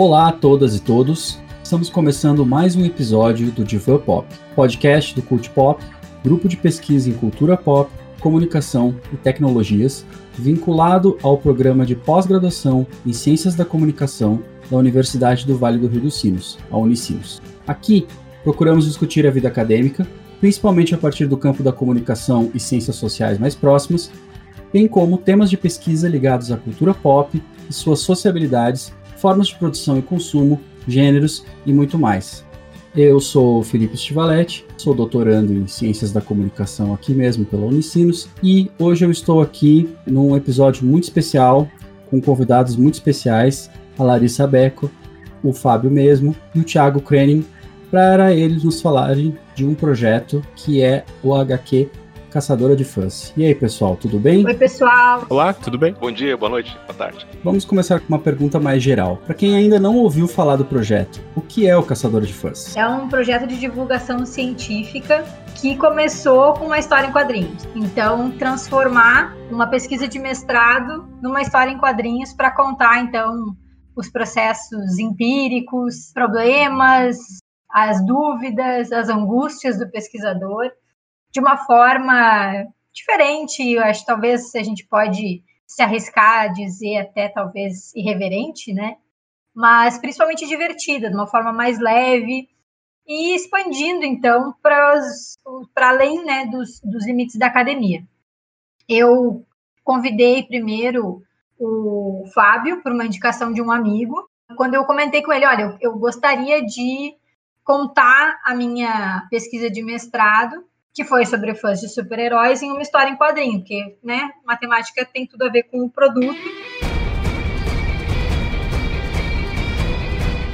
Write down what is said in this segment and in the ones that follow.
Olá a todas e todos. Estamos começando mais um episódio do Divan Pop, podcast do Cult Pop, grupo de pesquisa em cultura pop, comunicação e tecnologias, vinculado ao programa de pós-graduação em Ciências da Comunicação da Universidade do Vale do Rio dos Sinos, a Unicinos. Aqui, procuramos discutir a vida acadêmica, principalmente a partir do campo da comunicação e ciências sociais mais próximas, bem como temas de pesquisa ligados à cultura pop e suas sociabilidades formas de produção e consumo, gêneros e muito mais. Eu sou Felipe Stivaletti, sou doutorando em Ciências da Comunicação aqui mesmo pela Unicinos e hoje eu estou aqui num episódio muito especial com convidados muito especiais, a Larissa Beco, o Fábio mesmo e o Thiago Krening, para eles nos falarem de um projeto que é o HQ caçadora de fãs. E aí, pessoal, tudo bem? Oi, pessoal. Olá, tudo bem? Bom dia, boa noite, boa tarde. Vamos começar com uma pergunta mais geral. Para quem ainda não ouviu falar do projeto, o que é o Caçador de Fãs? É um projeto de divulgação científica que começou com uma história em quadrinhos. Então, transformar uma pesquisa de mestrado numa história em quadrinhos para contar, então, os processos empíricos, problemas, as dúvidas, as angústias do pesquisador de uma forma diferente, eu acho talvez a gente pode se arriscar a dizer até talvez irreverente, né? Mas principalmente divertida, de uma forma mais leve e expandindo então para além né, dos, dos limites da academia. Eu convidei primeiro o Fábio por uma indicação de um amigo. Quando eu comentei com ele, olha, eu, eu gostaria de contar a minha pesquisa de mestrado que foi sobre fãs de super-heróis em uma história em quadrinho, porque, né, matemática tem tudo a ver com o produto.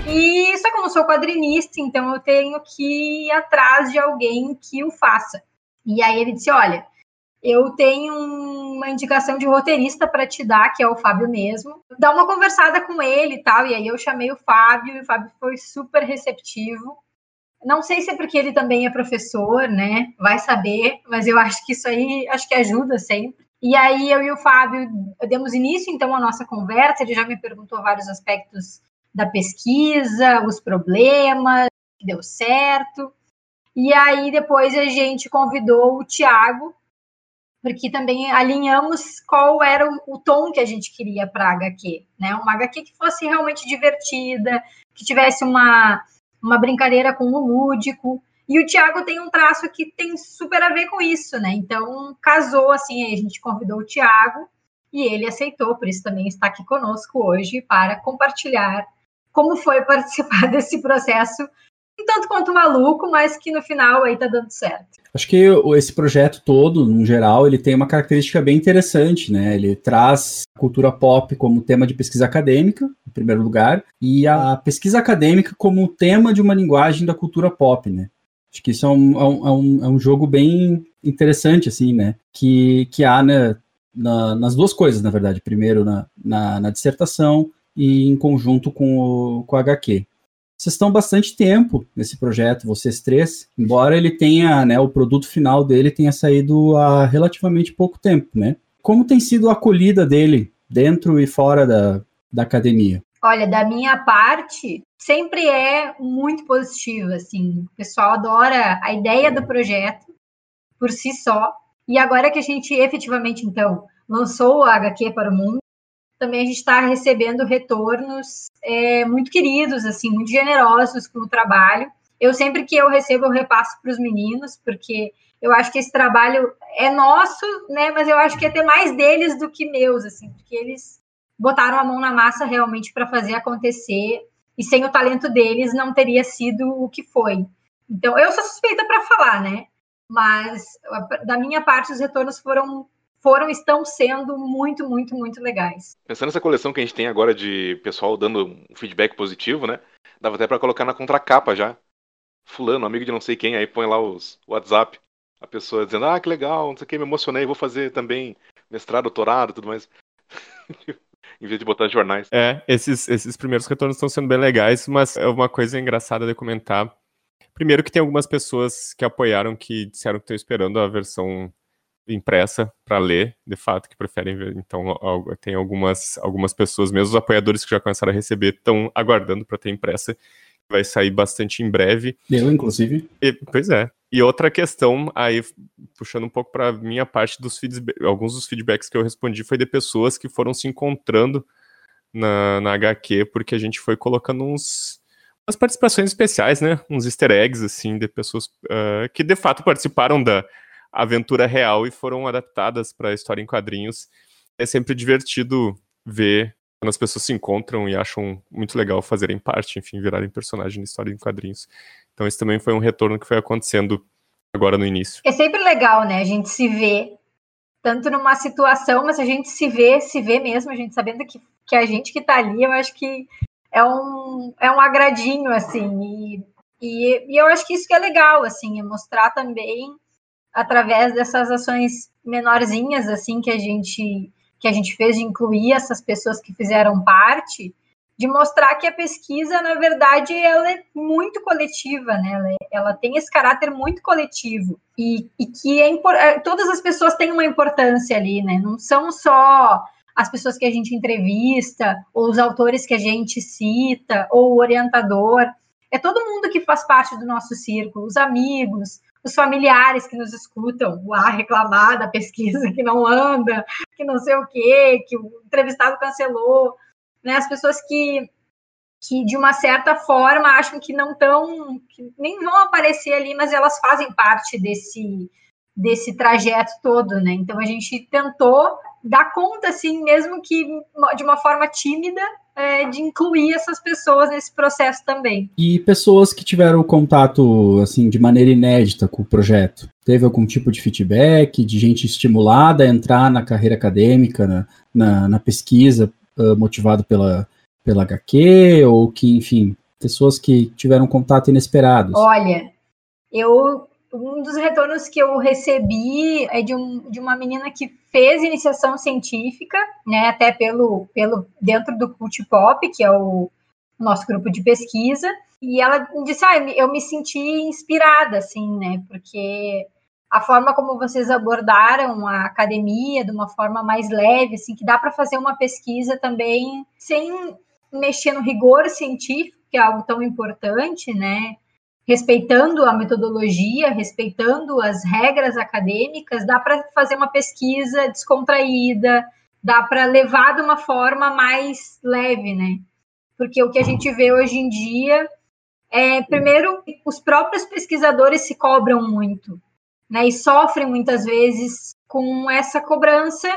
E só que eu não sou quadrinista, então eu tenho que ir atrás de alguém que o faça. E aí ele disse: Olha, eu tenho uma indicação de roteirista para te dar, que é o Fábio mesmo. Dá uma conversada com ele e tal. E aí eu chamei o Fábio, e o Fábio foi super receptivo. Não sei se é porque ele também é professor, né? Vai saber, mas eu acho que isso aí acho que ajuda sempre. E aí eu e o Fábio demos início então à nossa conversa, ele já me perguntou vários aspectos da pesquisa, os problemas, que deu certo. E aí depois a gente convidou o Tiago, porque também alinhamos qual era o, o tom que a gente queria para a HQ, né? Uma HQ que fosse realmente divertida, que tivesse uma uma brincadeira com o lúdico. E o Thiago tem um traço que tem super a ver com isso, né? Então, casou assim, a gente convidou o Thiago e ele aceitou, por isso também está aqui conosco hoje para compartilhar como foi participar desse processo um tanto quanto maluco, mas que no final aí tá dando certo. Acho que esse projeto todo, no geral, ele tem uma característica bem interessante, né? Ele traz cultura pop como tema de pesquisa acadêmica, em primeiro lugar, e a pesquisa acadêmica como tema de uma linguagem da cultura pop, né? Acho que isso é um, é um, é um é jogo bem interessante, assim, né? Que, que há né, na, nas duas coisas, na verdade. Primeiro na, na, na dissertação e em conjunto com o, com o HQ. Vocês estão bastante tempo nesse projeto, vocês três, embora ele tenha, né, o produto final dele tenha saído há relativamente pouco tempo, né? Como tem sido a acolhida dele dentro e fora da, da academia? Olha, da minha parte, sempre é muito positiva, assim. O pessoal adora a ideia do projeto por si só. E agora que a gente efetivamente, então, lançou o HQ para o mundo, também a gente está recebendo retornos é, muito queridos, assim, muito generosos com o trabalho. Eu sempre que eu recebo, eu repasso para os meninos, porque eu acho que esse trabalho é nosso, né? Mas eu acho que é até mais deles do que meus, assim, porque eles botaram a mão na massa realmente para fazer acontecer. E sem o talento deles não teria sido o que foi. Então, eu sou suspeita para falar, né? Mas da minha parte, os retornos foram foram estão sendo muito, muito, muito legais. Pensando nessa coleção que a gente tem agora de pessoal dando um feedback positivo, né? Dava até para colocar na contracapa já. Fulano, amigo de não sei quem, aí põe lá os WhatsApp. A pessoa dizendo, ah, que legal, não sei o que, me emocionei, vou fazer também mestrado, doutorado, tudo mais. em vez de botar jornais. É, esses, esses primeiros retornos estão sendo bem legais, mas é uma coisa engraçada de comentar. Primeiro que tem algumas pessoas que apoiaram que disseram que estão esperando a versão impressa para ler, de fato, que preferem ver. Então, tem algumas, algumas pessoas, mesmo os apoiadores que já começaram a receber, estão aguardando para ter impressa. Vai sair bastante em breve. Eu, inclusive. E, pois é. E outra questão, aí puxando um pouco para minha parte dos feedbacks, alguns dos feedbacks que eu respondi foi de pessoas que foram se encontrando na, na HQ, porque a gente foi colocando uns umas participações especiais, né? Uns easter eggs, assim, de pessoas uh, que de fato participaram da, aventura real e foram adaptadas para história em quadrinhos. É sempre divertido ver quando as pessoas se encontram e acham muito legal fazerem parte, enfim, virarem personagem na história em quadrinhos. Então esse também foi um retorno que foi acontecendo agora no início. É sempre legal, né? A gente se vê tanto numa situação, mas a gente se vê, se vê mesmo, a gente sabendo que, que a gente que tá ali, eu acho que é um, é um agradinho, assim, e, e, e eu acho que isso que é legal, assim, é mostrar também através dessas ações menorzinhas assim que a gente que a gente fez de incluir essas pessoas que fizeram parte, de mostrar que a pesquisa, na verdade, ela é muito coletiva, né? Ela, é, ela tem esse caráter muito coletivo e, e que é, é, todas as pessoas têm uma importância ali, né? Não são só as pessoas que a gente entrevista, ou os autores que a gente cita, ou o orientador. É todo mundo que faz parte do nosso círculo, os amigos, os familiares que nos escutam lá reclamar da pesquisa que não anda, que não sei o quê, que o entrevistado cancelou, né? As pessoas que, que de uma certa forma acham que não estão, nem vão aparecer ali, mas elas fazem parte desse desse trajeto todo, né? Então a gente tentou dar conta, assim, mesmo que de uma forma tímida, é, de incluir essas pessoas nesse processo também. E pessoas que tiveram contato, assim, de maneira inédita com o projeto? Teve algum tipo de feedback, de gente estimulada a entrar na carreira acadêmica, na, na, na pesquisa, uh, motivado pela, pela HQ, ou que, enfim, pessoas que tiveram contato inesperado? Olha, eu um dos retornos que eu recebi é de, um, de uma menina que fez iniciação científica, né, até pelo, pelo dentro do Cult Pop, que é o nosso grupo de pesquisa, e ela disse, ah, eu me senti inspirada, assim, né, porque a forma como vocês abordaram a academia de uma forma mais leve, assim, que dá para fazer uma pesquisa também sem mexer no rigor científico, que é algo tão importante, né, respeitando a metodologia, respeitando as regras acadêmicas, dá para fazer uma pesquisa descontraída, dá para levar de uma forma mais leve, né? Porque o que a gente vê hoje em dia é, primeiro, os próprios pesquisadores se cobram muito, né? E sofrem muitas vezes com essa cobrança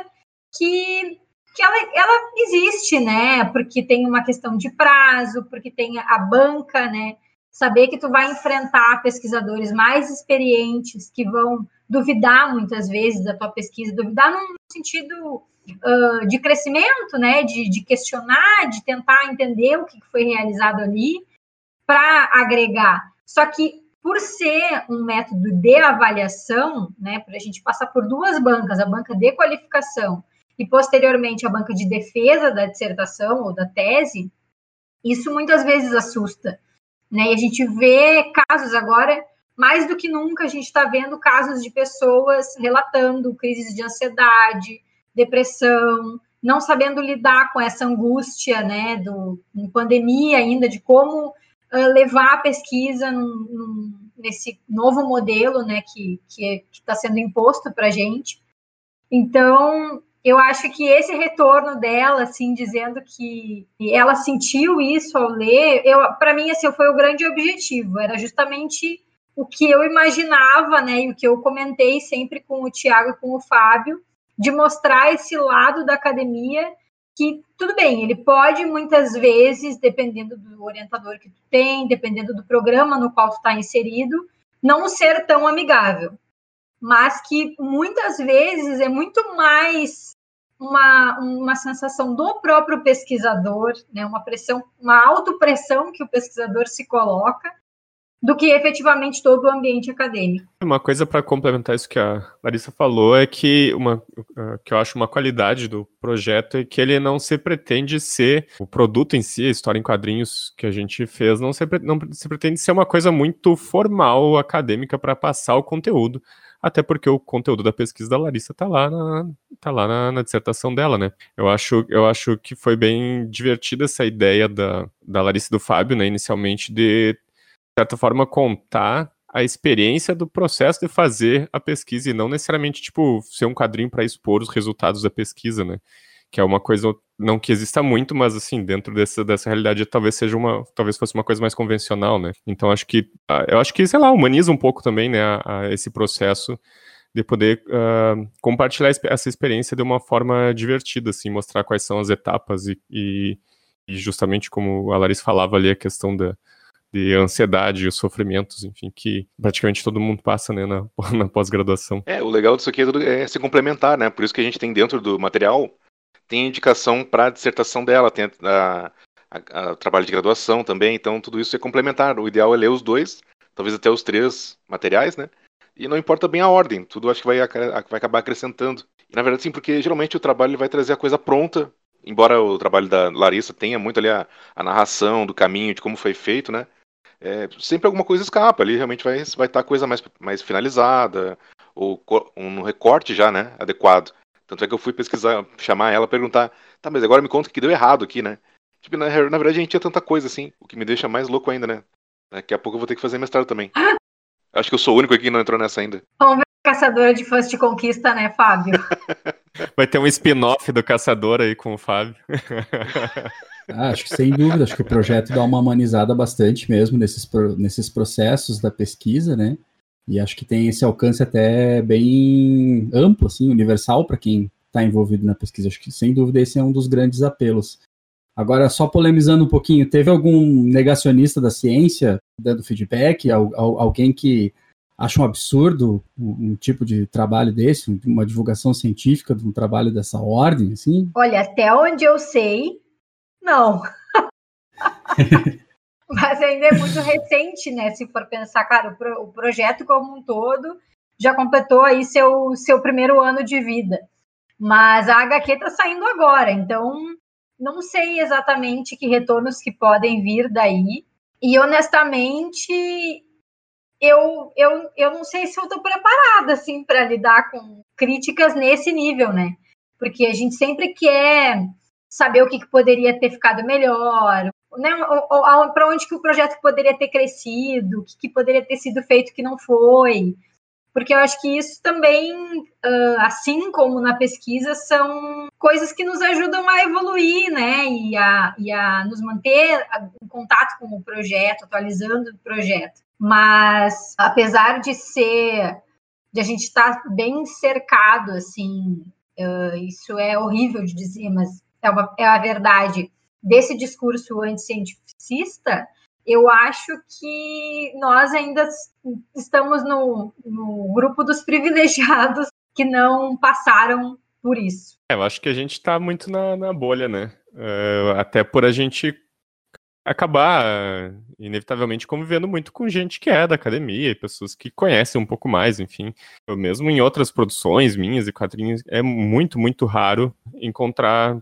que que ela, ela existe, né? Porque tem uma questão de prazo, porque tem a banca, né? Saber que tu vai enfrentar pesquisadores mais experientes que vão duvidar muitas vezes da tua pesquisa, duvidar num sentido uh, de crescimento, né, de, de, questionar, de tentar entender o que foi realizado ali para agregar. Só que por ser um método de avaliação, né, para a gente passar por duas bancas, a banca de qualificação e posteriormente a banca de defesa da dissertação ou da tese, isso muitas vezes assusta, né? E a gente vê casos agora, mais do que nunca, a gente está vendo casos de pessoas relatando crises de ansiedade, depressão, não sabendo lidar com essa angústia, né, do, em pandemia ainda, de como uh, levar a pesquisa num, num, nesse novo modelo, né, que está sendo imposto para a gente. Então, eu acho que esse retorno dela, assim, dizendo que ela sentiu isso ao ler, para mim, assim, foi o grande objetivo. Era justamente o que eu imaginava, né, e o que eu comentei sempre com o Tiago e com o Fábio, de mostrar esse lado da academia que tudo bem, ele pode muitas vezes, dependendo do orientador que tu tem, dependendo do programa no qual tu está inserido, não ser tão amigável, mas que muitas vezes é muito mais uma, uma sensação do próprio pesquisador, né, uma pressão, uma autopressão que o pesquisador se coloca, do que efetivamente todo o ambiente acadêmico. Uma coisa para complementar isso que a Larissa falou é que uma que eu acho uma qualidade do projeto é que ele não se pretende ser o produto em si, a história em quadrinhos que a gente fez, não se, não se pretende ser uma coisa muito formal, acadêmica para passar o conteúdo até porque o conteúdo da pesquisa da Larissa tá lá na, tá lá na, na, dissertação dela, né? Eu acho, eu acho que foi bem divertida essa ideia da, da Larissa e do Fábio, né, inicialmente, de certa forma, contar a experiência do processo de fazer a pesquisa e não necessariamente, tipo, ser um quadrinho para expor os resultados da pesquisa, né? Que é uma coisa, não que exista muito, mas assim, dentro dessa, dessa realidade talvez seja uma, talvez fosse uma coisa mais convencional, né? Então acho que, ah, eu acho que, sei lá, humaniza um pouco também, né, a, a esse processo de poder uh, compartilhar essa experiência de uma forma divertida, assim, mostrar quais são as etapas e, e, e justamente como a Larissa falava ali, a questão da, de ansiedade os sofrimentos, enfim, que praticamente todo mundo passa, né, na, na pós-graduação. É, o legal disso aqui é, é, se complementar, né, por isso que a gente tem dentro do material, tem indicação para a dissertação dela, tem a, a, a, trabalho de graduação também, então tudo isso é complementar, o ideal é ler os dois, talvez até os três materiais, né, e não importa bem a ordem, tudo acho que vai, vai acabar acrescentando. E, na verdade, sim, porque geralmente o trabalho vai trazer a coisa pronta, embora o trabalho da Larissa tenha muito ali a, a narração do caminho, de como foi feito, né, é, sempre alguma coisa escapa ali, realmente vai estar vai tá coisa mais, mais finalizada, ou um recorte já, né, adequado. Tanto é que eu fui pesquisar, chamar ela, perguntar, tá, mas agora me conta o que deu errado aqui, né? Tipo, na, na verdade a gente tinha tanta coisa assim, o que me deixa mais louco ainda, né? Daqui a pouco eu vou ter que fazer mestrado também. Acho que eu sou o único aqui que não entrou nessa ainda. Vamos ver caçadora de fãs de conquista, né, Fábio? Vai ter um spin-off do caçador aí com o Fábio. Ah, acho que sem dúvida, acho que o projeto dá uma humanizada bastante mesmo nesses, nesses processos da pesquisa, né? E acho que tem esse alcance até bem amplo, assim, universal para quem está envolvido na pesquisa. Acho que sem dúvida esse é um dos grandes apelos. Agora, só polemizando um pouquinho, teve algum negacionista da ciência dando feedback? Alguém que acha um absurdo um, um, tipo de trabalho desse, uma divulgação científica de um trabalho dessa ordem, assim? Olha, até onde eu sei, não. Mas ainda é muito recente, né? Se for pensar, cara, o, pro, o, projeto como um todo já completou aí seu, seu primeiro ano de vida. Mas a HQ está saindo agora, então não sei exatamente que retornos que podem vir daí. E honestamente, eu, eu, eu não sei se eu estou preparada assim para lidar com críticas nesse nível, né? Porque a gente sempre quer saber o que, que poderia ter ficado melhor, né? Para onde que o projeto poderia ter crescido, o que, que poderia ter sido feito que não foi. Porque eu acho que isso também, assim como na pesquisa, são coisas que nos ajudam a evoluir, né? E a, e a nos manter em contato com o projeto, atualizando o projeto. Mas, apesar de ser, de a gente estar bem cercado, assim, isso é horrível de dizer, mas é, uma, é a verdade desse discurso anticientificista, eu acho que nós ainda estamos no, no grupo dos privilegiados que não passaram por isso. É, eu acho que a gente está muito na, na, bolha, né? Uh, até por a gente acabar, inevitavelmente, convivendo muito com gente que é da academia, pessoas que conhecem um pouco mais, enfim. Eu mesmo em outras produções minhas e quadrinhos, é muito, muito raro encontrar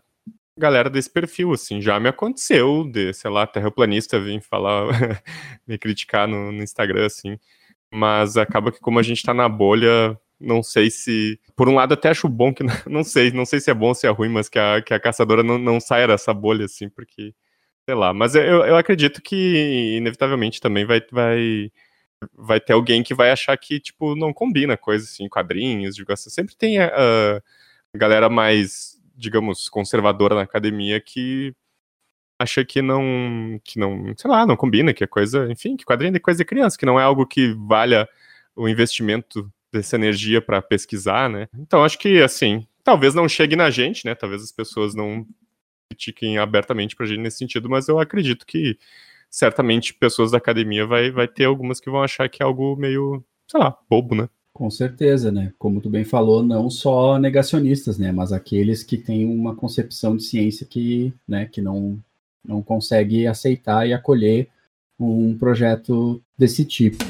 galera desse perfil, assim, já me aconteceu de, sei lá, terraplanista vir falar, me criticar no, no, Instagram, assim, mas acaba que como a gente tá na bolha, não sei se, por um lado até acho bom que, não sei, não sei se é bom ou se é ruim, mas que a, que a caçadora não, não saia dessa bolha, assim, porque, sei lá, mas eu, eu acredito que inevitavelmente também vai, vai, vai ter alguém que vai achar que, tipo, não combina coisa, assim, quadrinhos, divulgação, sempre tem a, a galera mais digamos, conservadora na academia que acha que não, que não, sei lá, não combina, que é coisa, enfim, que quadrinho é coisa de criança, que não é algo que valha o investimento dessa energia para pesquisar, né? Então acho que assim, talvez não chegue na gente, né? Talvez as pessoas não critiquem abertamente pra gente nesse sentido, mas eu acredito que certamente pessoas da academia vai, vai ter algumas que vão achar que é algo meio, sei lá, bobo, né? Com certeza, né? Como tu bem falou, não só negacionistas, né? Mas aqueles que têm uma concepção de ciência que, né, que não, não consegue aceitar e acolher um projeto desse tipo.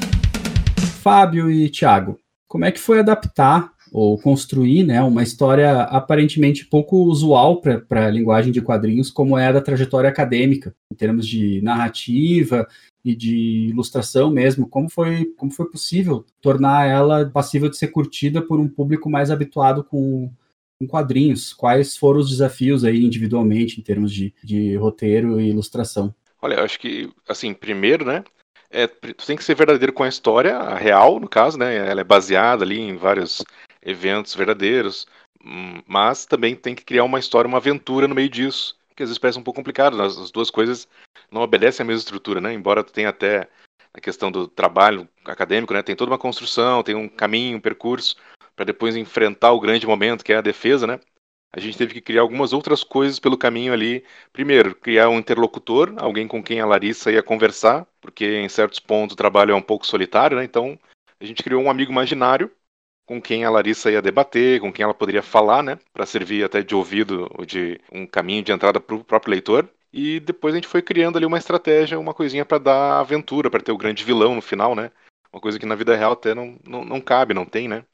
Fábio e Thiago, como é que foi adaptar ou construir né, uma história aparentemente pouco usual para a linguagem de quadrinhos, como é a da trajetória acadêmica, em termos de narrativa e de ilustração mesmo. Como foi, como foi possível tornar ela passível de ser curtida por um público mais habituado com, com quadrinhos? Quais foram os desafios aí individualmente, em termos de, de roteiro e ilustração? Olha, acho que, assim, primeiro, né, é, tu tem que ser verdadeiro com a história, a real, no caso, né? Ela é baseada ali em vários eventos verdadeiros, hum, mas também tem que criar uma história, uma aventura no meio disso, que às vezes parece um pouco complicado. As duas coisas não obedecem à mesma estrutura, né? Embora tenha até a questão do trabalho acadêmico, né? Tem toda uma construção, tem um caminho, um percurso para depois enfrentar o grande momento que é a defesa, né? A gente teve que criar algumas outras coisas pelo caminho ali. Primeiro, criar um interlocutor, alguém com quem a Larissa ia conversar, porque em certos pontos o trabalho é um pouco solitário, né? Então, a gente criou um amigo imaginário com quem a Larissa ia debater, com quem ela poderia falar, né, para servir até de ouvido ou de um caminho de entrada para o próprio leitor. E depois a gente foi criando ali uma estratégia, uma coisinha para dar aventura, para ter o grande vilão no final, né? Uma coisa que na vida real até não, não, não cabe, não tem, né?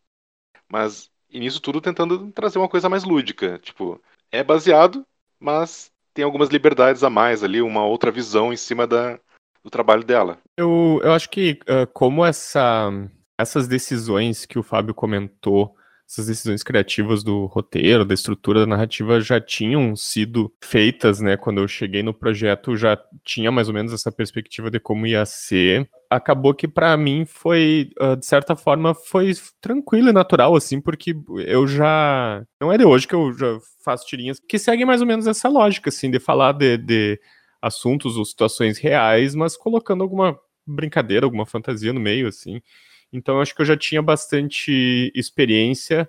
Mas e nisso tudo tentando trazer uma coisa mais lúdica. Tipo, é baseado, mas tem algumas liberdades a mais ali, uma outra visão em cima da, do trabalho dela. Eu, eu acho que uh, como essa essas decisões que o Fábio comentou, essas decisões criativas do roteiro, da estrutura da narrativa já tinham sido feitas, né? Quando eu cheguei no projeto, já tinha mais ou menos essa perspectiva de como ia ser. Acabou que para mim foi, ah, de certa forma, foi tranquilo e natural, assim, porque eu já. Não é de hoje que eu já faço tirinhas que seguem mais ou menos essa lógica, assim, de falar de, de assuntos ou situações reais, mas colocando alguma brincadeira, alguma fantasia no meio, assim. Então acho que eu já tinha bastante experiência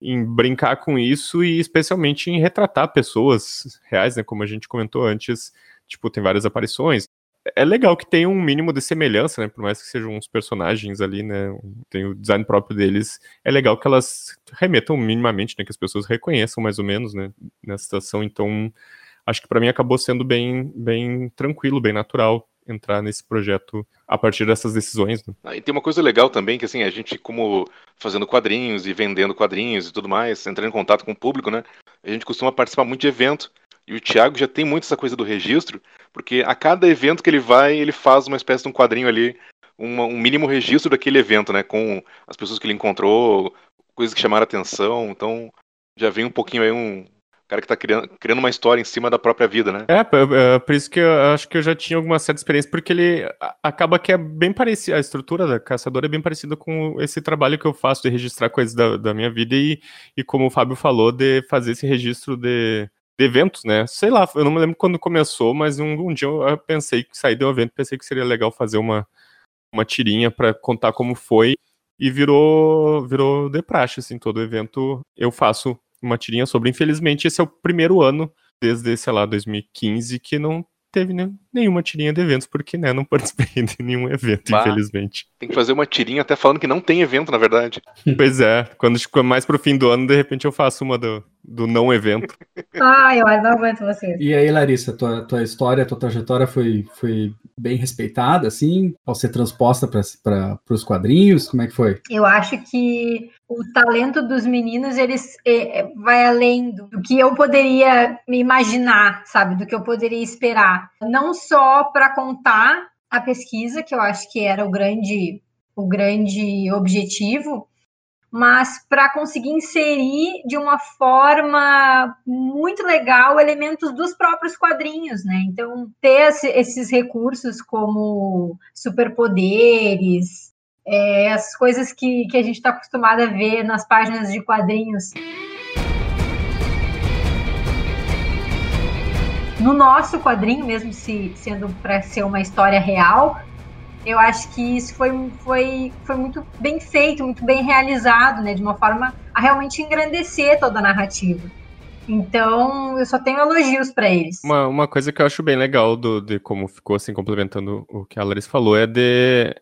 em brincar com isso e especialmente em retratar pessoas reais, né? Como a gente comentou antes, tipo, tem várias aparições. É legal que tem um mínimo de semelhança, né? Por mais que sejam uns personagens ali, né? Tem o design próprio deles. É legal que elas remetam minimamente, né? Que as pessoas reconheçam mais ou menos, né? Nessa situação. Então, acho que para mim acabou sendo bem, bem tranquilo, bem natural entrar nesse projeto a partir dessas decisões. Né? Ah, e tem uma coisa legal também, que assim, a gente como fazendo quadrinhos e vendendo quadrinhos e tudo mais, entrando em contato com o público, né? A gente costuma participar muito de evento. E o Thiago já tem muito essa coisa do registro, porque a cada evento que ele vai, ele faz uma espécie de um quadrinho ali, uma, um mínimo registro daquele evento, né? Com as pessoas que ele encontrou, coisas que chamaram atenção. Então, já vem um pouquinho aí um, cara que tá criando, criando uma história em cima da própria vida, né? É, é, por isso que eu acho que eu já tinha alguma certa experiência, porque ele acaba que é bem parecido, a estrutura da Caçadora é bem parecida com esse trabalho que eu faço de registrar coisas da, da minha vida e, e, como o Fábio falou, de fazer esse registro de, de eventos, né? Sei lá, eu não me lembro quando começou, mas um, um dia eu pensei que saí de um evento, pensei que seria legal fazer uma, uma tirinha para contar como foi e virou virou de praxe, assim, todo evento eu faço uma tirinha sobre. Infelizmente, esse é o primeiro ano, desde, sei lá, 2015, que não teve nenhuma tirinha de eventos, porque, né, não participei de nenhum evento, bah, infelizmente. Tem que fazer uma tirinha até falando que não tem evento, na verdade. Pois é, quando mais pro fim do ano, de repente eu faço uma do, do não evento. Ai, eu não aguento vocês. E aí, Larissa, tua, tua história, tua trajetória foi, foi bem respeitada, assim, ao ser transposta para os quadrinhos? Como é que foi? Eu acho que o talento dos meninos, eles é, é, vai além do, que eu poderia me imaginar, sabe? Do que eu poderia esperar. Não só para contar a pesquisa, que eu acho que era o grande, o grande objetivo, mas para conseguir inserir de uma forma muito legal elementos dos próprios quadrinhos, né? Então, ter esses recursos como superpoderes, é, as coisas que, que a gente está acostumado a ver nas páginas de quadrinhos. No nosso quadrinho, mesmo se, sendo para ser uma história real, eu acho que isso foi, foi, foi muito bem feito, muito bem realizado, né? De uma forma a realmente engrandecer toda a narrativa. Então, eu só tenho elogios para eles. Uma, uma coisa que eu acho bem legal do, de como ficou, assim, complementando o que a Larissa falou, é de.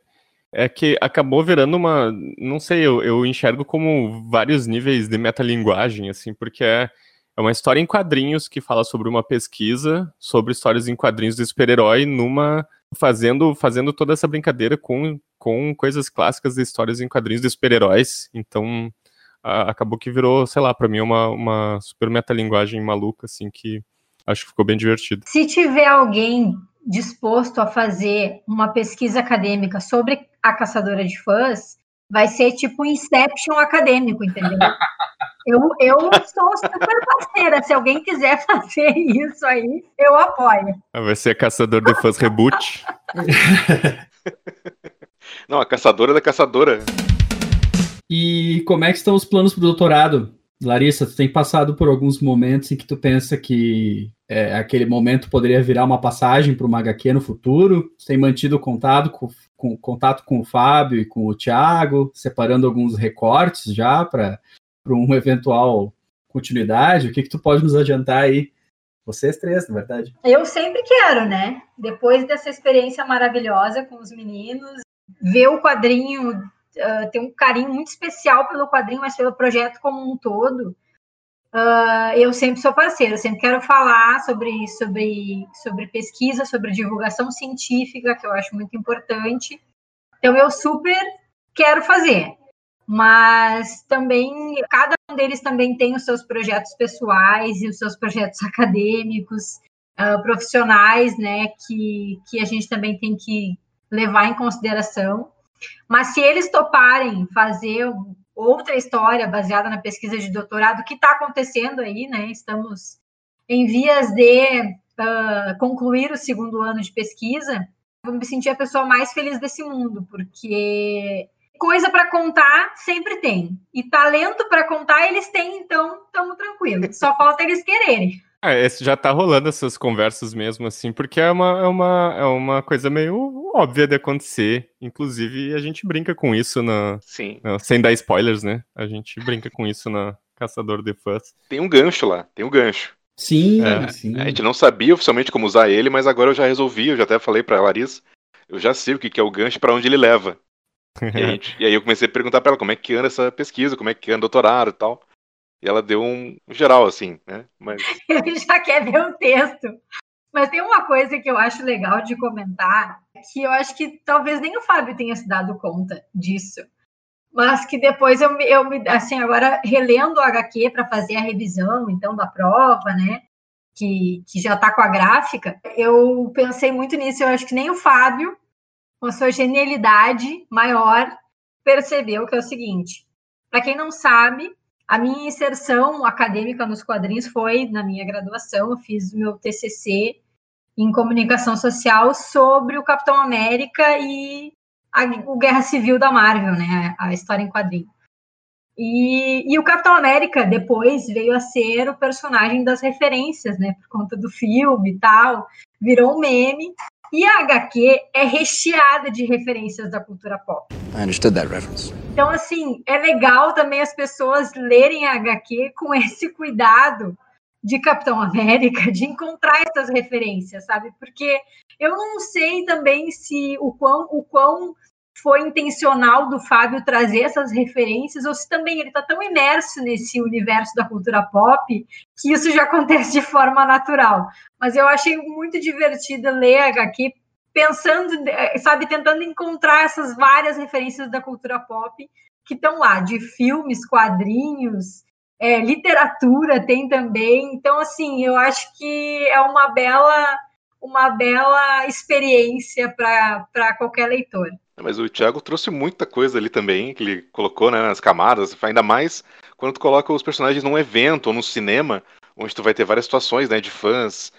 É que acabou virando uma. Não sei, eu, eu enxergo como vários níveis de metalinguagem, assim, porque é, é uma história em quadrinhos que fala sobre uma pesquisa sobre histórias em quadrinhos de super-herói numa fazendo, fazendo toda essa brincadeira com, com coisas clássicas de histórias em quadrinhos de super-heróis. Então, a, acabou que virou, sei lá, para mim uma, uma super metalinguagem maluca, assim, que acho que ficou bem divertido. Se tiver alguém disposto a fazer uma pesquisa acadêmica sobre a caçadora de fãs, vai ser tipo Inception acadêmico, entendeu? Eu, eu sou super parceira. Se alguém quiser fazer isso aí, eu apoio. Ah, vai ser Caçador de Fãs Reboot. Não, a caçadora da caçadora. E como é que estão os planos para o doutorado? Larissa, tu tem passado por alguns momentos em que tu pensa que é, aquele momento poderia virar uma passagem para uma HQ no futuro? Tu tem mantido contato com, com, contato com o Fábio e com o Thiago, separando alguns recortes já para uma eventual continuidade? O que, que tu pode nos adiantar aí? Vocês três, na verdade. Eu sempre quero, né? Depois dessa experiência maravilhosa com os meninos, ver o quadrinho, uh, ter um carinho muito especial pelo quadrinho, mas pelo projeto como um todo. Uh, eu sempre sou parceiro, sempre quero falar sobre, sobre, sobre pesquisa, sobre divulgação científica, que eu acho muito importante. Então, eu super quero fazer mas também cada um deles também tem os seus projetos pessoais e os seus projetos acadêmicos, uh, profissionais, né, que, que a gente também tem que levar em consideração. Mas se eles toparem fazer outra história baseada na pesquisa de doutorado, que está acontecendo aí, né? Estamos em vias de uh, concluir o segundo ano de pesquisa. Vou me sentir a pessoa mais feliz desse mundo, porque coisa para contar sempre tem. E talento para contar eles têm, então estamos tranquilos. Só falta eles quererem. É, já tá rolando essas conversas mesmo, assim, porque é uma, é uma, é uma coisa meio óbvia de acontecer. Inclusive, a gente brinca com isso na. Sim. Na, sem dar spoilers, né? A gente brinca com isso na Caçador de Fãs. Tem um gancho lá, tem um gancho. Sim, é. sim. A gente não sabia oficialmente como usar ele, mas agora eu já resolvi, eu já até falei pra Larissa. Eu já sei o que é o gancho para onde ele leva. E, gente, e, aí eu comecei a perguntar pra ela como é que anda essa pesquisa, como é que anda o doutorado e tal. E ela deu um geral, assim, né? Mas... Ele já quer ver o texto. Mas tem uma coisa que eu acho legal de comentar, que eu acho que talvez nem o Fábio tenha se dado conta disso. Mas que depois eu, eu me, assim, agora relendo o HQ para fazer a revisão, então, da prova, né? Que, que já está com a gráfica, eu pensei muito nisso. Eu acho que nem o Fábio com a sua genialidade maior, percebeu que é o seguinte: para quem não sabe, a minha inserção acadêmica nos quadrinhos foi na minha graduação, eu fiz meu TCC em comunicação social sobre o Capitão América e a, o Guerra Civil da Marvel, né, a história em quadrinho. E, e, o Capitão América depois veio a ser o personagem das referências, né, por conta do filme e tal, virou um meme, e a HQ é recheada de referências da cultura pop. I understood that reference. Então, assim, é legal também as pessoas lerem a HQ com esse cuidado de Capitão América, de encontrar essas referências, sabe? Porque eu não sei também se o quão, o quão foi intencional do Fábio trazer essas referências, ou se também ele está tão imerso nesse universo da cultura pop que isso já acontece de forma natural. Mas eu achei muito divertido ler a HQ pensando, sabe, tentando encontrar essas várias referências da cultura pop que estão lá, de filmes, quadrinhos, é, literatura tem também. Então, assim, eu acho que é uma bela, uma bela experiência para qualquer leitor. Mas o Thiago trouxe muita coisa ali também, que ele colocou né, nas camadas, ainda mais quando tu coloca os personagens num evento ou no cinema, onde tu vai ter várias situações né, de fãs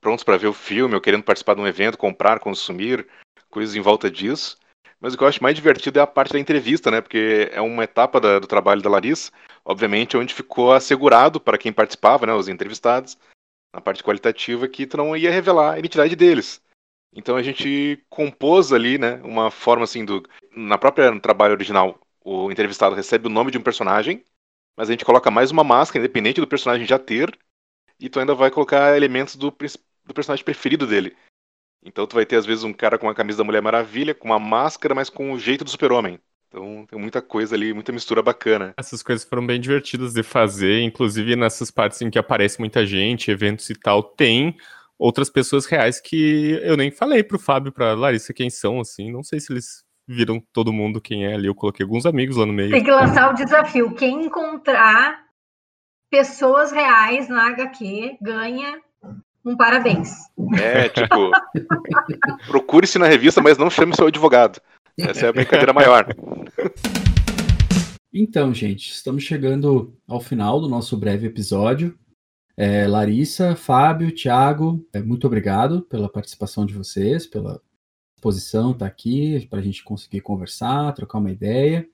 prontos para ver o filme ou querendo participar de um evento, comprar, consumir, coisas em volta disso. Mas o que eu acho mais divertido é a parte da entrevista, né? Porque é uma etapa da, do trabalho da Larissa, obviamente, onde ficou assegurado para quem participava, né, os entrevistados, na parte qualitativa, que tu não ia revelar a identidade deles. Então a gente compôs ali, né, uma forma assim do na própria no trabalho original, o entrevistado recebe o nome de um personagem, mas a gente coloca mais uma máscara independente do personagem já ter, e tu ainda vai colocar elementos do, do personagem preferido dele. Então tu vai ter às vezes um cara com a camisa da Mulher Maravilha, com uma máscara, mas com o jeito do Super-Homem. Então tem muita coisa ali, muita mistura bacana. Essas coisas foram bem divertidas de fazer, inclusive nessas partes em que aparece muita gente, eventos e tal, tem outras pessoas reais que eu nem falei pro Fábio, pra Larissa quem são, assim. Não sei se eles viram todo mundo quem é ali. Eu coloquei alguns amigos lá no meio. Tem que lançar o desafio. Quem encontrar pessoas reais na HQ ganha um parabéns. É, tipo, procure-se na revista, mas não chame seu advogado. Essa é a brincadeira maior. Então, gente, estamos chegando ao final do nosso breve episódio. É, Larissa, Fábio, Thiago, é, muito obrigado pela participação de vocês, pela disposição estar tá aqui para a gente conseguir conversar, trocar uma ideia.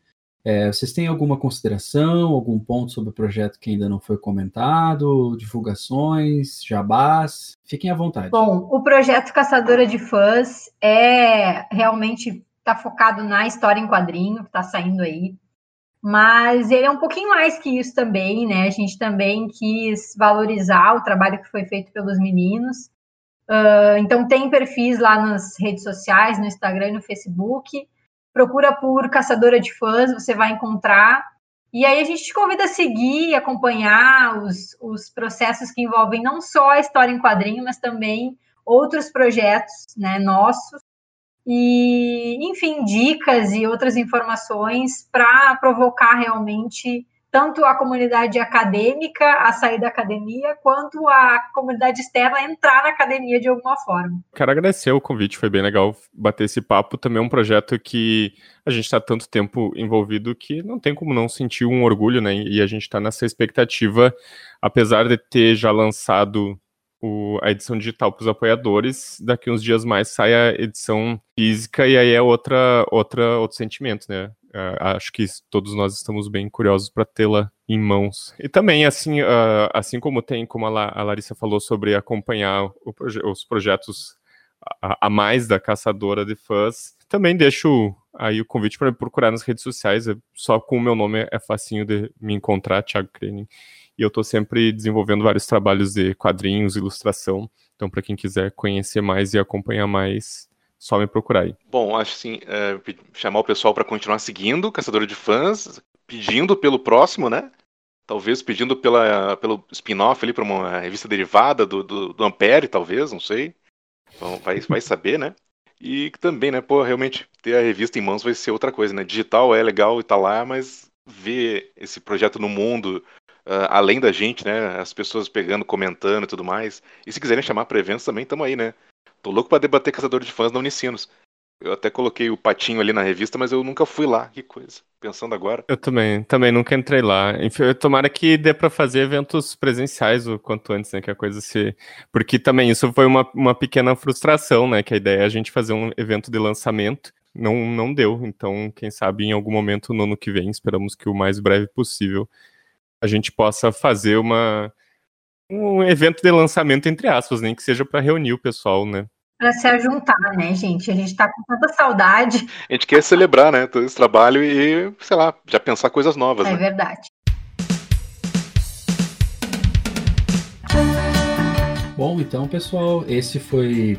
É, vocês têm alguma consideração, algum ponto sobre o projeto que ainda não foi comentado, divulgações, jabás? Fiquem à vontade. Bom, o projeto Caçadora de Fãs é realmente está focado na história em quadrinho que está saindo aí mas ele é um pouquinho mais que isso também, né? A gente também quis valorizar o trabalho que foi feito pelos meninos. Uh, então, tem perfis lá nas redes sociais, no Instagram e no Facebook. Procura por Caçadora de Fãs, você vai encontrar. E aí a gente te convida a seguir, acompanhar os, os processos que envolvem não só a história em quadrinho, mas também outros projetos né, nossos e, enfim, dicas e outras informações para provocar realmente tanto a comunidade acadêmica a sair da academia, quanto a comunidade externa a entrar na academia de alguma forma. Quero agradecer o convite, foi bem legal bater esse papo. Também é um projeto que a gente está tanto tempo envolvido que não tem como não sentir um orgulho, né? E a gente está nessa expectativa, apesar de ter já lançado o, a edição digital para os apoiadores. Daqui uns dias mais sai a edição física e aí é outra, outra outro sentimento, né? Uh, acho que todos nós estamos bem curiosos para tê-la em mãos. E também, assim, uh, assim como tem, como a, La, a Larissa falou sobre acompanhar proje os projetos a, a, mais da caçadora de fãs, também deixo aí o convite para procurar nas redes sociais. É, só com o meu nome é facinho de me encontrar, Thiago Krening e eu estou sempre desenvolvendo vários trabalhos de quadrinhos, ilustração. Então, para quem quiser conhecer mais e acompanhar mais, só me procurar aí. Bom, acho assim, é, chamar o pessoal para continuar seguindo Caçador de Fãs, pedindo pelo próximo, né? Talvez pedindo pela, pelo spin-off ali para uma revista derivada do, do, do, Ampere, talvez, não sei. Então, vai, vai saber, né? E também, né, pô, realmente ter a revista em mãos vai ser outra coisa, né? Digital é legal e tá lá, mas ver esse projeto no mundo, uh, além da gente, né? As pessoas pegando, comentando e tudo mais. E se quiserem chamar para eventos também, estamos aí, né? Tô louco para debater Caçador de Fãs na Unicinos. Eu até coloquei o patinho ali na revista, mas eu nunca fui lá. Que coisa. Pensando agora. Eu também, também nunca entrei lá. Enfim, tomara que dê para fazer eventos presenciais o quanto antes, né? Que a coisa se. Porque também isso foi uma, uma pequena frustração, né? Que a ideia é a gente fazer um evento de lançamento. Não, não deu. Então, quem sabe em algum momento no ano que vem, esperamos que o mais breve possível, a gente possa fazer uma um evento de lançamento entre aspas, nem que seja para reunir o pessoal, né? Para se juntar, né, gente? A gente está com tanta saudade. A gente quer celebrar, né, todo esse trabalho e, sei lá, já pensar coisas novas. É né? verdade. Bom, então, pessoal, esse foi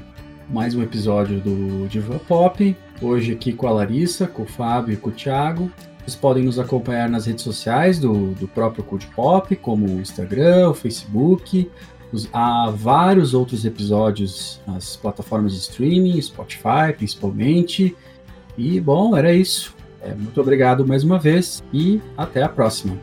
mais um episódio do Diva Pop. Hoje aqui com a Larissa, com o Fábio e com o Thiago. Vocês podem nos acompanhar nas redes sociais do, do próprio Cult Pop, como o Instagram, o Facebook. Os, há vários outros episódios nas plataformas de streaming, Spotify principalmente. E bom, era isso. É, muito obrigado mais uma vez e até a próxima.